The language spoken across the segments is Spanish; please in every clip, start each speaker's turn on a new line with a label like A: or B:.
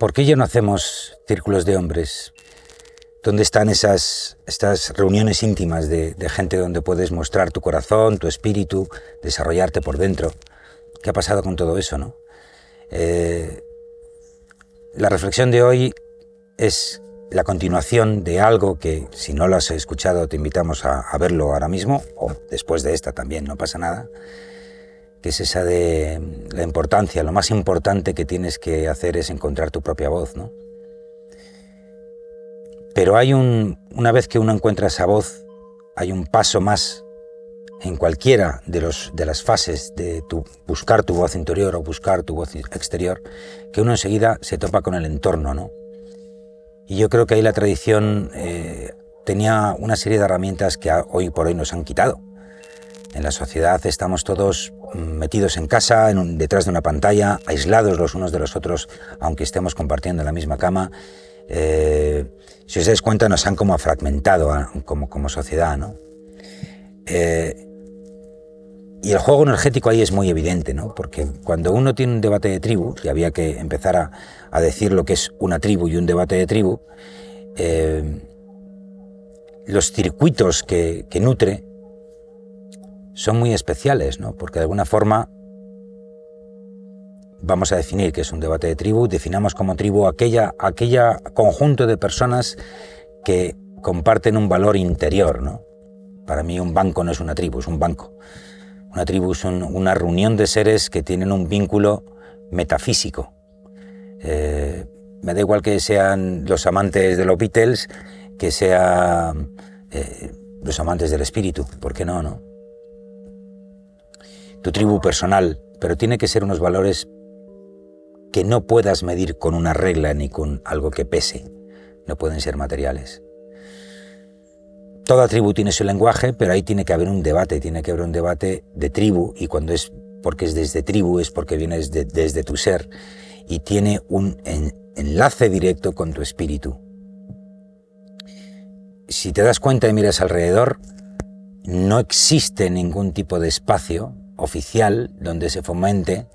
A: ¿Por qué ya no hacemos círculos de hombres? ¿Dónde están esas reuniones íntimas de, gente donde puedes mostrar tu corazón, tu espíritu, desarrollarte por dentro? ¿Qué ha pasado con todo eso, no? Eh, la reflexión de hoy es la continuación de algo que, si no lo has escuchado, te invitamos a, verlo ahora mismo, o después de esta también, no pasa nada, que es esa de la importancia, lo más importante que tienes que hacer es encontrar tu propia voz, ¿no? Pero hay un, una vez que uno encuentra esa voz, hay un paso más en cualquiera de, los, de las fases de tu, buscar tu voz interior o buscar tu voz exterior, que uno enseguida se topa con el entorno, ¿no? Y yo creo que ahí la tradición eh, tenía una serie de herramientas que hoy por hoy nos han quitado. En la sociedad estamos todos metidos en casa, detrás de una pantalla, aislados los unos de los otros, aunque estemos compartiendo la misma cama. Eh, si os dais cuenta, nos han como fragmentado como, como sociedad, ¿no? Eh, y el juego energético ahí es muy evidente, ¿no? Porque cuando uno tiene un debate de tribu, y había que empezar a, decir lo que es una tribu y un debate de tribu, eh, los circuitos que, nutre son muy especiales, ¿no? Porque de alguna forma vamos a definir qué es un debate de tribu, definamos como tribu aquella, aquella conjunto de personas que comparten un valor interior, ¿no? Para mí un banco no es una tribu, es un banco. Una tribu es una reunión de seres que tienen un vínculo metafísico. Eh, me da igual que sean los amantes de los Beatles, que sean eh, los amantes del espíritu, ¿por qué no, no? Tu tribu personal, pero tiene que ser unos valores que no puedas medir con una regla ni con algo que pese, no pueden ser materiales. Toda tribu tiene su lenguaje, pero ahí tiene que haber un debate, tiene que haber un debate de tribu y cuando es porque es desde tribu es porque viene desde, tu ser y tiene un enlace directo con tu espíritu. Si te das cuenta y miras alrededor, no existe ningún tipo de espacio oficial donde se fomente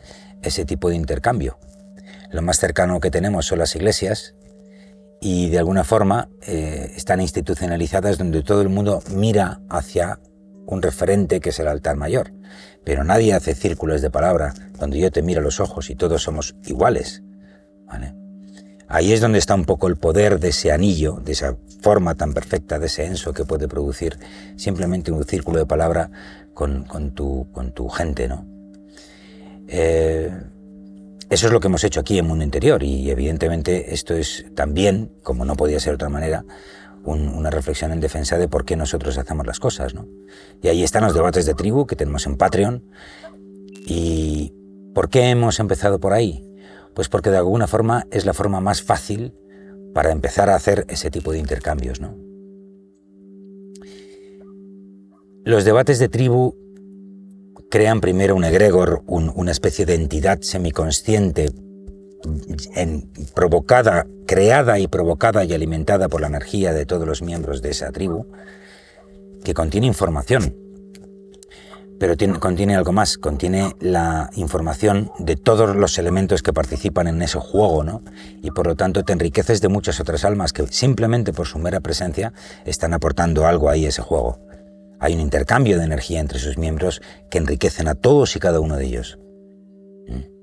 A: ese tipo de intercambio. Lo más cercano que tenemos son las iglesias, y de alguna forma eh, están institucionalizadas donde todo el mundo mira hacia un referente que es el altar mayor. Pero nadie hace círculos de palabra donde yo te miro a los ojos y todos somos iguales. Ahí es donde está un poco el poder de ese anillo, de esa forma tan perfecta, de ese enso que puede producir simplemente un círculo de palabra con, tu, con tu gente. ¿no? Eh, eso es lo que hemos hecho aquí en Mundo Interior y evidentemente esto es también, como no podía ser de otra manera, una reflexión en defensa de por qué nosotros hacemos las cosas. ¿no? Y ahí están los debates de tribu que tenemos en Patreon. ¿Y por qué hemos empezado por ahí? Pues porque de alguna forma es la forma más fácil para empezar a hacer ese tipo de intercambios. ¿no? Los debates de tribu crean primero un egregor, una especie de entidad semiconsciente provocada, creada y provocada y alimentada por la energía de todos los miembros de esa tribu, que contiene información, pero contiene algo más, contiene la información de todos los elementos que participan en ese juego, ¿no? Y por lo tanto te enriqueces de muchas otras almas que simplemente por su mera presencia están aportando algo ahí a ese juego. Hay un intercambio de energía entre sus miembros que enriquecen a todos y cada uno de ellos. ¿Mm?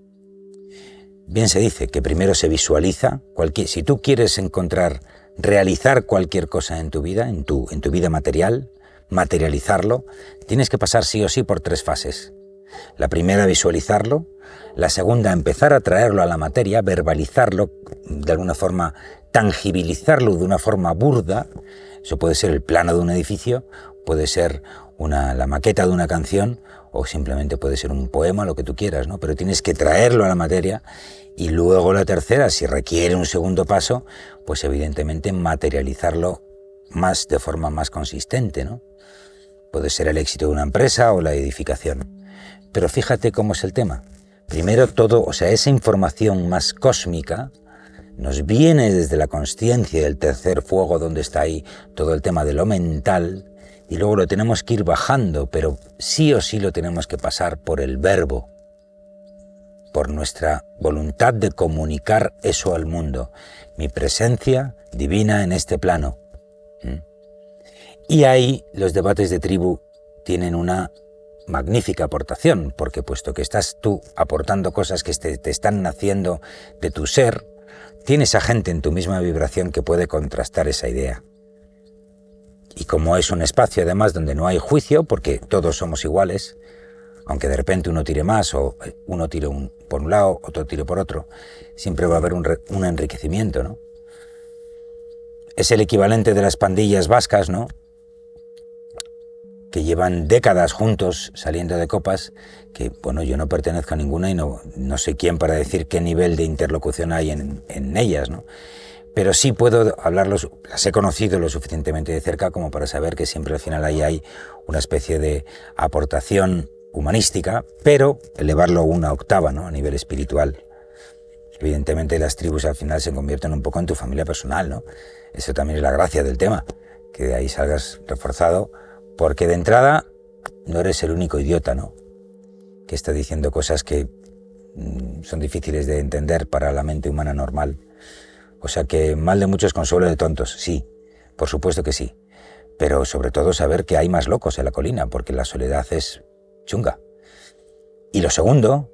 A: Bien se dice que primero se visualiza, cualquier, si tú quieres encontrar, realizar cualquier cosa en tu vida, en tu, en tu vida material, materializarlo, tienes que pasar sí o sí por tres fases. La primera, visualizarlo. La segunda, empezar a traerlo a la materia, verbalizarlo, de alguna forma, tangibilizarlo de una forma burda. Eso puede ser el plano de un edificio puede ser una, la maqueta de una canción o simplemente puede ser un poema, lo que tú quieras, ¿no? Pero tienes que traerlo a la materia y luego la tercera, si requiere un segundo paso, pues evidentemente materializarlo más de forma más consistente, ¿no? Puede ser el éxito de una empresa o la edificación. Pero fíjate cómo es el tema. Primero todo, o sea, esa información más cósmica nos viene desde la conciencia del tercer fuego donde está ahí todo el tema de lo mental, y luego lo tenemos que ir bajando, pero sí o sí lo tenemos que pasar por el verbo. por nuestra voluntad de comunicar eso al mundo, mi presencia divina en este plano. Y ahí los debates de tribu tienen una magnífica aportación, porque puesto que estás tú aportando cosas que te, están naciendo de tu ser, tienes a gente en tu misma vibración que puede contrastar esa idea. Y como es un espacio además donde no hay juicio, porque todos somos iguales, aunque de repente uno tire más o uno tire por un lado, otro tire por otro, siempre va a haber un, un enriquecimiento, ¿no? Es el equivalente de las pandillas vascas, ¿no? que llevan décadas juntos saliendo de copas, que bueno, yo no pertenezco a ninguna y no, no sé quién para decir qué nivel de interlocución hay en, en ellas, ¿no? Pero sí puedo hablarlos, las he conocido lo suficientemente de cerca como para saber que siempre al final ahí hay una especie de aportación humanística, pero elevarlo una octava, ¿no? A nivel espiritual. Evidentemente las tribus al final se convierten un poco en tu familia personal, ¿no? Eso también es la gracia del tema, que de ahí salgas reforzado porque de entrada no eres el único idiota, ¿no? Que está diciendo cosas que mm, son difíciles de entender para la mente humana normal. O sea que mal de muchos consuelo de tontos, sí, por supuesto que sí. Pero sobre todo saber que hay más locos en la colina, porque la soledad es chunga. Y lo segundo,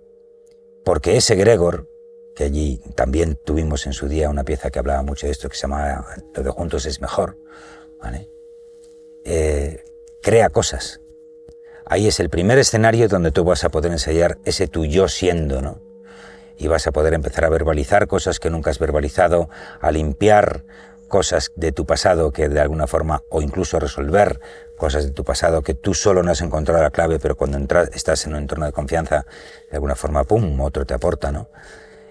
A: porque ese Gregor, que allí también tuvimos en su día una pieza que hablaba mucho de esto, que se llama Lo de juntos es mejor, ¿vale? Eh, crea cosas. Ahí es el primer escenario donde tú vas a poder ensayar ese tu yo siendo, ¿no? Y vas a poder empezar a verbalizar cosas que nunca has verbalizado, a limpiar cosas de tu pasado que de alguna forma, o incluso resolver cosas de tu pasado que tú solo no has encontrado la clave, pero cuando entras, estás en un entorno de confianza, de alguna forma, ¡pum!, otro te aporta, ¿no?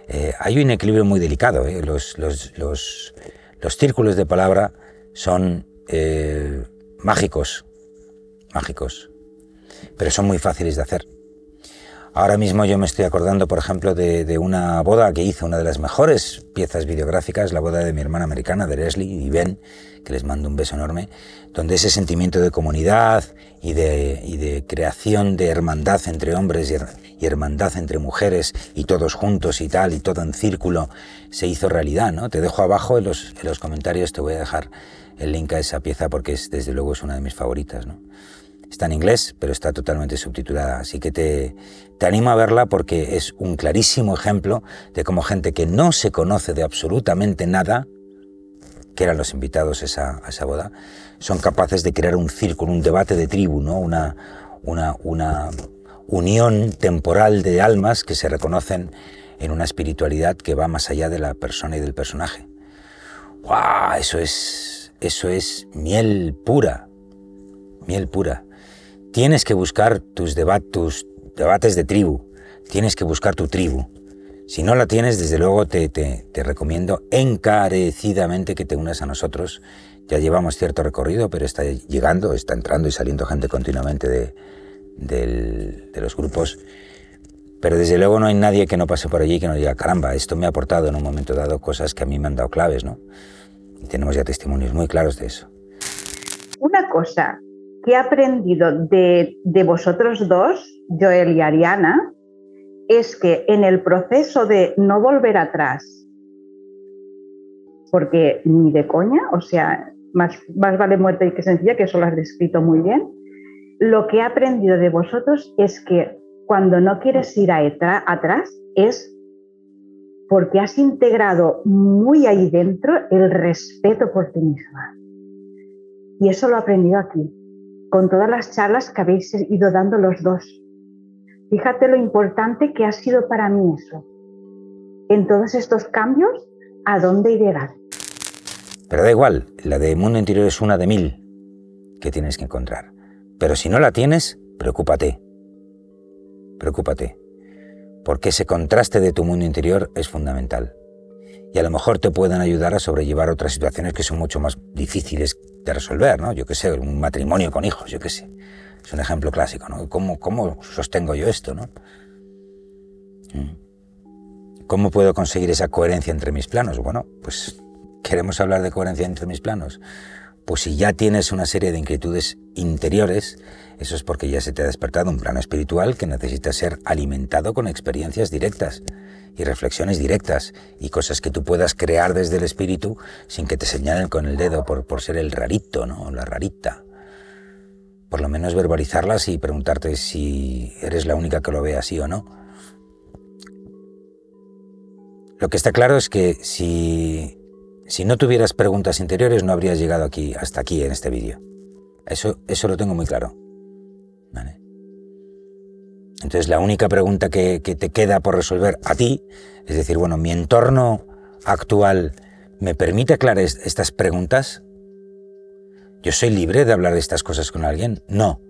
A: Eh, hay un equilibrio muy delicado. ¿eh? Los, los, los, los, círculos de palabra son eh, mágicos mágicos, pero son muy fáciles de hacer. Ahora mismo yo me estoy acordando, por ejemplo, de, una boda que hizo, una de las mejores piezas videográficas, la boda de mi hermana americana, de Leslie y Ben, que les mando un beso enorme, donde ese sentimiento de comunidad y de, creación de hermandad entre hombres y, hermandad entre mujeres y todos juntos y tal, y todo en círculo, se hizo realidad, ¿no? Te dejo abajo en los, en los comentarios, te voy a dejar el link a esa pieza porque es, desde luego es una de mis favoritas, ¿no? Está en inglés, pero está totalmente subtitulada. Así que te, te animo a verla porque es un clarísimo ejemplo de cómo gente que no se conoce de absolutamente nada, que eran los invitados esa, a esa boda, son capaces de crear un círculo, un debate de tribu, ¿no? una, una, una unión temporal de almas que se reconocen en una espiritualidad que va más allá de la persona y del personaje. ¡Wow! Eso es, eso es miel pura, miel pura. Tienes que buscar tus, debates de tribu, tienes que buscar tu tribu. Si no la tienes, desde luego te, te, recomiendo encarecidamente que te unas a nosotros. Ya llevamos cierto recorrido, pero está llegando, está entrando y saliendo gente continuamente de, de los grupos. Pero desde luego no hay nadie que no pase por allí y que no diga, caramba, esto me ha aportado en un momento dado cosas que a mí me han dado claves, ¿no? Y tenemos ya testimonios muy claros de eso.
B: Una cosa, que he aprendido de, vosotros dos, Joel y Ariana, es que en el proceso de no volver atrás, porque ni de coña, o sea, más, vale muerte que sencilla, que eso lo has descrito muy bien, lo que he aprendido de vosotros es que cuando no quieres ir atrás es porque has integrado muy ahí dentro el respeto por ti misma. Y eso lo he aprendido aquí con todas las charlas que habéis ido dando los dos. Fíjate lo importante que ha sido para mí eso. En todos estos cambios, ¿a dónde llegar?
A: Pero da igual, la de mundo interior es una de mil que tienes que encontrar. Pero si no la tienes, preocúpate. Preocúpate. Porque ese contraste de tu mundo interior es fundamental. Y a lo mejor te pueden ayudar a sobrellevar otras situaciones que son mucho más difíciles de resolver, ¿no? Yo qué sé, un matrimonio con hijos, yo qué sé. Es un ejemplo clásico, ¿no? ¿Cómo, cómo sostengo yo esto, no? Mm. ¿Cómo puedo conseguir esa coherencia entre mis planos? Bueno, pues queremos hablar de coherencia entre mis planos. Pues si ya tienes una serie de inquietudes interiores, eso es porque ya se te ha despertado un plano espiritual que necesita ser alimentado con experiencias directas y reflexiones directas y cosas que tú puedas crear desde el espíritu sin que te señalen con el dedo por, por ser el rarito, ¿no? La rarita. Por lo menos verbalizarlas y preguntarte si eres la única que lo ve así o no. Lo que está claro es que si, si no tuvieras preguntas interiores no habrías llegado aquí, hasta aquí en este vídeo. Eso, eso lo tengo muy claro. Entonces la única pregunta que, te queda por resolver a ti es decir, bueno, mi entorno actual me permite aclarar estas preguntas. ¿Yo soy libre de hablar de estas cosas con alguien? No.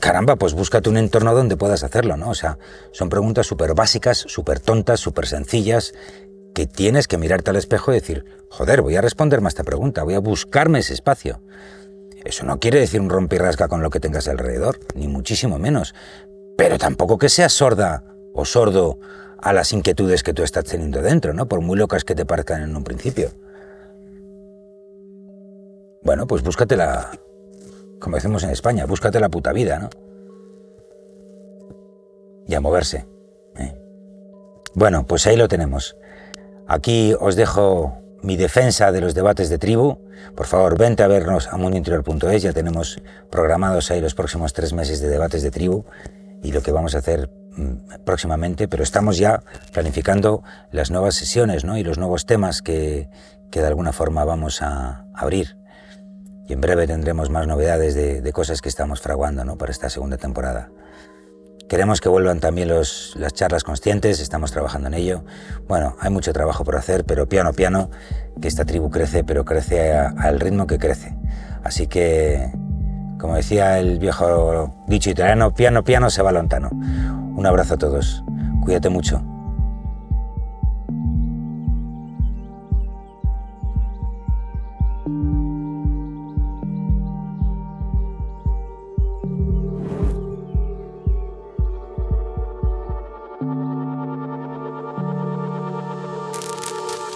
A: Caramba, pues búscate un entorno donde puedas hacerlo, ¿no? O sea, son preguntas súper básicas, súper tontas, súper sencillas, que tienes que mirarte al espejo y decir, joder, voy a responderme a esta pregunta, voy a buscarme ese espacio. Eso no quiere decir un rompirrasca con lo que tengas alrededor, ni muchísimo menos. Pero tampoco que seas sorda o sordo a las inquietudes que tú estás teniendo dentro, ¿no? Por muy locas que te parezcan en un principio. Bueno, pues búscate la, como decimos en España, búscate la puta vida, ¿no? Y a moverse. ¿eh? Bueno, pues ahí lo tenemos. Aquí os dejo mi defensa de los debates de tribu. Por favor, vente a vernos a mundointerior.es. Ya tenemos programados ahí los próximos tres meses de debates de tribu y lo que vamos a hacer mm, próximamente, pero estamos ya planificando las nuevas sesiones ¿no? y los nuevos temas que, que de alguna forma vamos a abrir. Y en breve tendremos más novedades de, de cosas que estamos fraguando ¿no? para esta segunda temporada. Queremos que vuelvan también los, las charlas conscientes, estamos trabajando en ello. Bueno, hay mucho trabajo por hacer, pero piano piano, que esta tribu crece, pero crece al ritmo que crece. Así que, como decía el viejo dicho italiano, piano piano se va lontano. Un abrazo a todos, cuídate mucho.